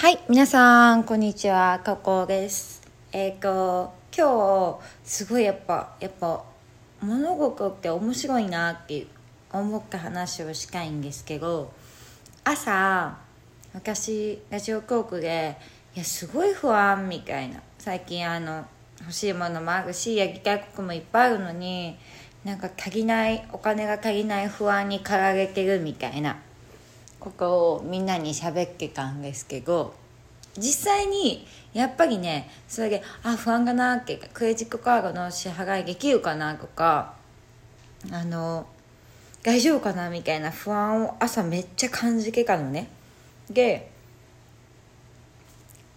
はい、皆さん、こんにちは、かこです。えっ、と、今日、すごいやっぱ、やっぱ、物事って面白いなって思った話をしたいんですけど、朝、私、ラジオトークで、いや、すごい不安みたいな。最近、あの、欲しいものもあるし、やりたいこともいっぱいあるのに、なんか足りない、お金が足りない不安に駆られてるみたいな。ここをみんなに喋ってたんですけど実際にやっぱりねそれであ不安かなってクレジットカードの支払いできるかなとかあの大丈夫かなみたいな不安を朝めっちゃ感じてたのね。で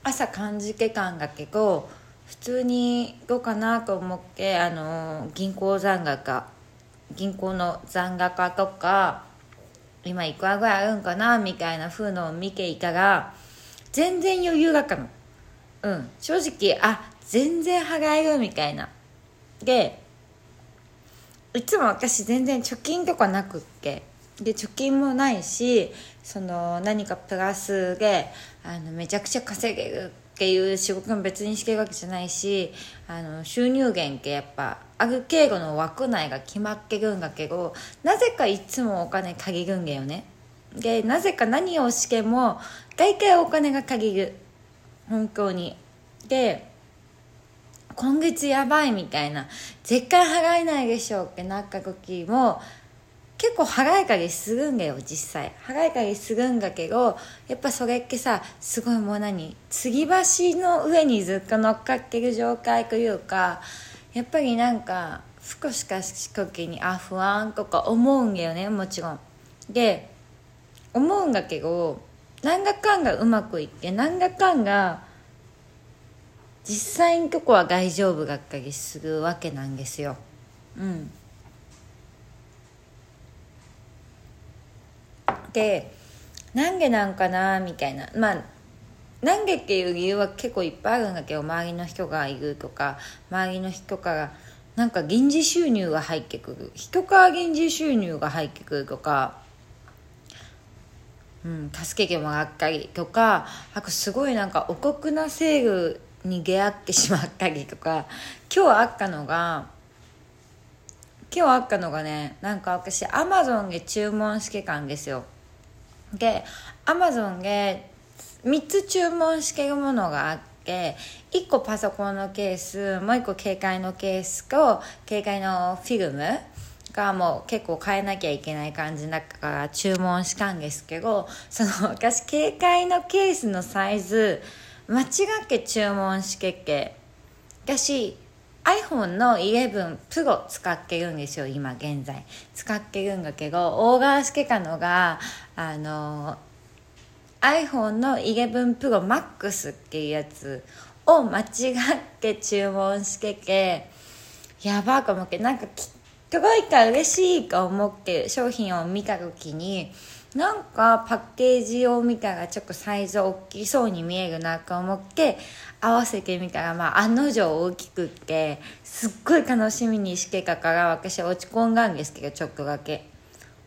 朝感じてたんだけど普通にどうかなと思ってあの銀行残高銀行の残高とか今いくらぐらいあるんかなみたいな風のを見ていたら全然余裕だったの。うん。正直あ全然払えるみたいな。でいつも私全然貯金とかなくって。で貯金もないしその何かプラスであのめちゃくちゃ稼げるっていう仕事も別にしてるわけじゃないしあの収入源ってやっぱある程度の枠内が決まってるんだけどなぜかいつもお金借りるんだよね。でなぜか何をしても大体お金が借りる。本当に。で今月やばいみたいな。絶対払えないでしょうってなった時も結構払えたりするんだよ実際。払えたりするんだけどやっぱそれってさすごいもう何継ぎ橋の上にずっと乗っかってる状態というかやっぱりなんか少しかし時にあ不安とか思うんだよねもちろん。で思うんだけどなんだかんがうまくいってなんだかんが実際のとこは大丈夫だったりするわけなんですよ。うん。でなんでなんかなみたいな。まあなんでっていう理由は結構いっぱいあるんだけど周りの人がいるとか周りの人からなんか臨時収入が入ってくる。人から臨時収入が入ってくるとかうん、助けてもらったりとかあとすごいなんかお得なセールに出会ってしまったりとか今日あったのが今日あったのがねなんか私アマゾンで注文してたんですよ。でアマゾンで3つ注文してるものがあって1個パソコンのケースもう1個携帯のケースと携帯のフィルムがもう結構変えなきゃいけない感じだから注文したんですけどその私携帯のケースのサイズ間違って注文してて私 iPhone の11 Pro 使ってるんですよ今現在。使ってるんだけどオーガーしてたのがあの iPhone の11 Pro Max っていうやつを間違って注文しててやばーと思ってなんかき届いたら嬉しいと思って商品を見た時になんかパッケージを見たらちょっとサイズ大きそうに見えるなと思って合わせてみたら、まあ、案の定大きくってすっごい楽しみにしてたから私落ち込んだんですけどちょっとだけ。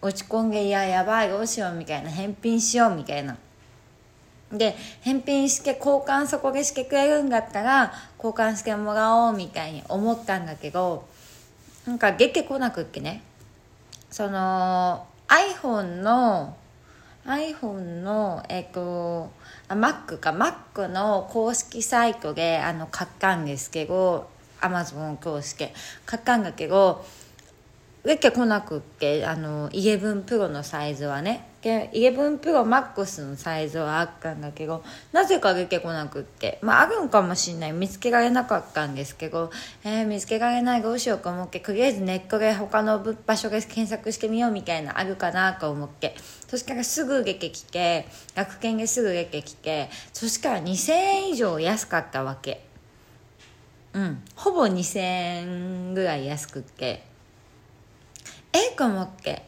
落ち込んでいややばいどうしようみたいな。返品しようみたいな。で返品して交換そこでしてくれるんだったら交換してもらおうみたいに思ったんだけどなんか出てこなくってね。その iPhone の iPhone のえっとあ Mac か。Mac の公式サイトであの買ったんですけど Amazon 公式。買ったんだけど出てこなくってあの11 Pro のサイズはね。で11 Pro Max のサイズはあったんだけどなぜか出てこなくって。まああるんかもしんない。見つけられなかったんですけどえー、見つけられないどうしようか思ってとりあえずネットで他の場所で検索してみようみたいなあるかなと思って。そしたらすぐ出てきて楽天ですぐ出てきてそしたら2000円以上安かったわけ。うん。ほぼ2000円ぐらい安くって。えと思って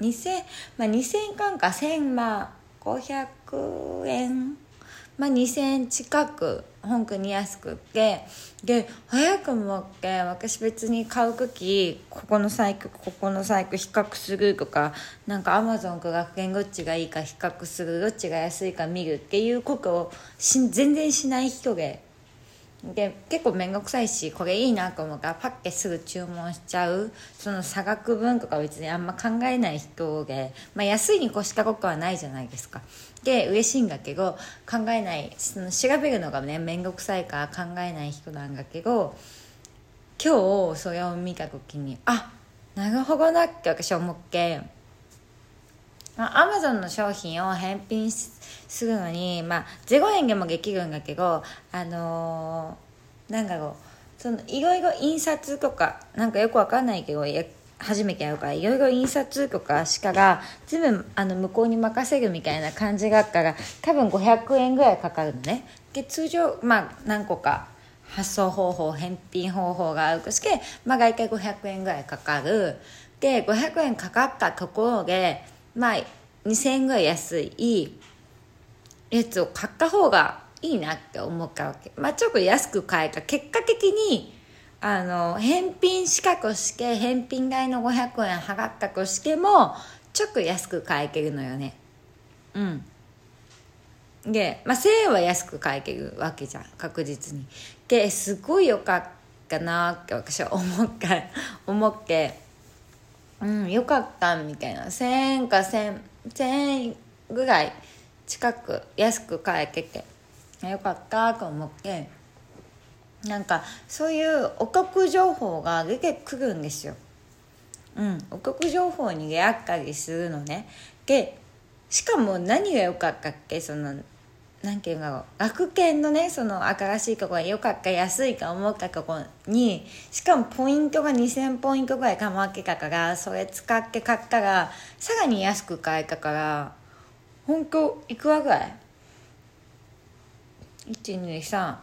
2000まあ2000円か1000まあ500円まあ、2000近く本当に安くって。で早くもって私別に買う時ここのサイクここのサイク比較するとかなんかアマゾンか学園どっちがいいか比較するどっちが安いか見るっていうことをし全然しない人でで結構面倒くさいしこれいいなと思うからパッケすぐ注文しちゃう。その差額分とか別にあんま考えない人で、まあ、安いに越したことはないじゃないですか。で嬉しいんだけど考えないその調べるのがね面倒くさいから考えない人なんだけど今日それを見た時にあなるほどなって私は思ってまあ、アマゾンの商品を返品するのに、まあ、0円でもできるんだけどあのー、なんだろうそのいろいろ印刷とかなんかよくわかんないけど初めてやるからいろいろ印刷とかしから全部あの向こうに任せるみたいな感じがあったら多分500円ぐらいかかるのね。で通常まあ何個か発送方法返品方法があるとして、まあ、大体500円ぐらいかかる。で500円かかったところでまあ2000円ぐらい安いやつを買った方がいいなって思ったわけ。まあちょっと安く買えた。結果的にあの返品資格して返品代の500円払ったとしてもちょっと安く買えてるのよね。うん。で、まあ、1000円は安く買えてるわけじゃん。確実に。ですごいよかったなって私は思った思って。うんよかったみたいな1000円か1000 1000円ぐらい近く安く買えててよかったと思ってなんかそういうお得情報が出てくるんですよ。うん、お得情報に出会ったりするのね。でしかも何が良かったっけ？その何て言うんだろう学研のねその新しいとこが良かった安いか思ったとこにしかもポイントが2000ポイントぐらいかまってたからそれ使って買ったらさらに安く買えたから本当いくらぐらい ?1234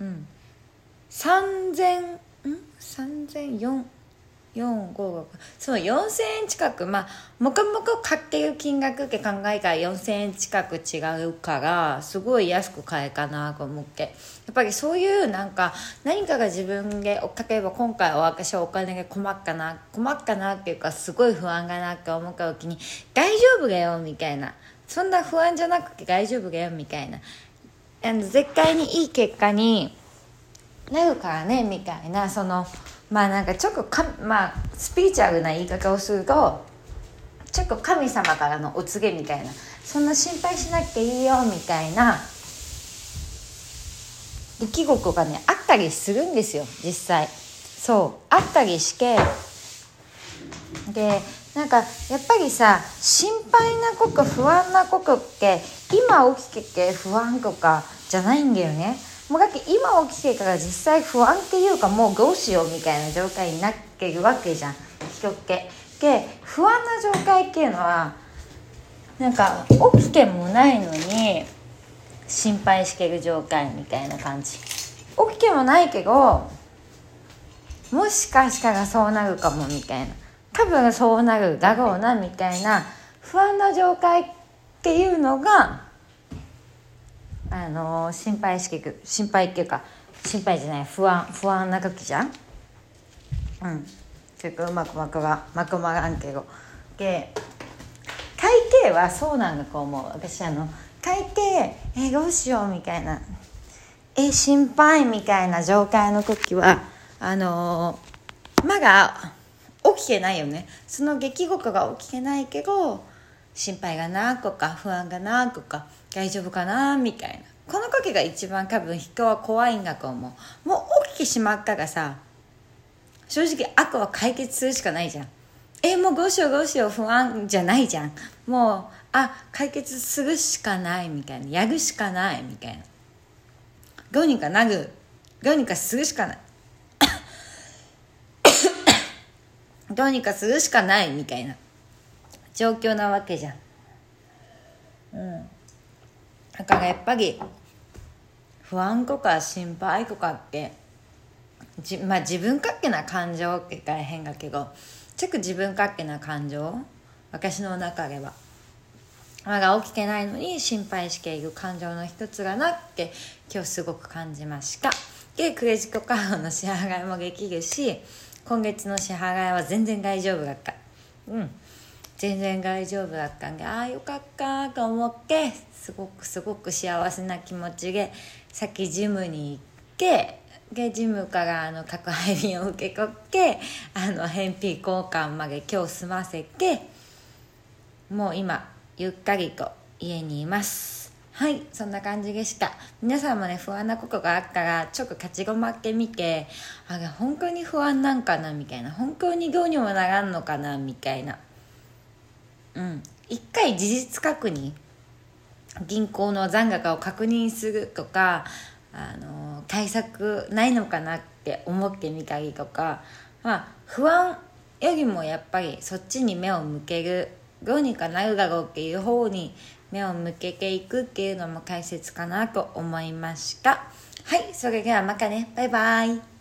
うん3000ん3004 456そう4000円近く。まあもかもか買ってる金額って考えたら4000円近く違うからすごい安く買えかなと思ってやっぱりそういうなんか何かが自分で例えば今回私はお金が困ったな困ったなっていうかすごい不安がなって思った時に大丈夫だよみたいな。そんな不安じゃなくて大丈夫だよみたいな。あの絶対にいい結果になるからねみたいなそのまあなんかちょっとかまあスピーチュアルな言い方をするとちょっと神様からのお告げみたいなそんな心配しなくていいよみたいな出来事がねあったりするんですよ実際そうあったりしてでなんかやっぱりさ心配なこと不安なことって今起きてて不安とかじゃないんだよね。もうだって今起きてから実際不安っていうかもうどうしようみたいな状態になってるわけじゃん。人って。で不安な状態っていうのはなんか起きてもないのに心配してる状態みたいな感じ。起きてもないけどもしかしたらそうなるかもみたいな。多分そうなるだろうなみたいな不安な状態っていうのがあの心配して心配っていうか心配じゃない不安不安な時じゃん？うん。結構うまくまくままくまらんけどで会計はそうなんだと思う。私あの会計えどうしようみたいな。え心配みたいな状態の時はあのまだ起きてないよね。その出来事が起きてないけど心配がなとか不安がなとか大丈夫かな？みたいな。この時が一番多分人は怖いんだと思う。もう起きてしまったらさ正直悪は解決するしかないじゃん。えもうどうしようどうしよう不安じゃないじゃん。もうあ解決するしかないみたいな。やるしかないみたいな。どうにかなる。どうにかするしかない。どうにかするしかないみたいな。状況なわけじゃん。うん。だからやっぱり不安とか心配とかってじ、まあ、自分勝手な感情って大変だけどちょっと自分勝手な感情私の中ではまだ起きてないのに心配している感情の一つがなって今日すごく感じました。でクレジットカードの支払いもできるし今月の支払いは全然大丈夫だった。うん。全然大丈夫だったんでああよかったと思ってすごくすごく幸せな気持ちで先ジムに行ってでジムからあの宅配便を受け取ってあの返品交換まで今日済ませてもう今ゆっかりと家にいます。はいそんな感じでした。皆さんもね不安なことがあったらちょっと立ち止まってみてあれ本当に不安なんかなみたいな。本当にどうにもならんのかなみたいな。うん。一回事実確認。銀行の残高を確認するとかあの対策ないのかなって思ってみたりとか、まあ、不安よりもやっぱりそっちに目を向けるどうにかなるだろうっていう方に目を向けていくっていうのも大切かなと思いました。はいそれではまたね。バイバイ。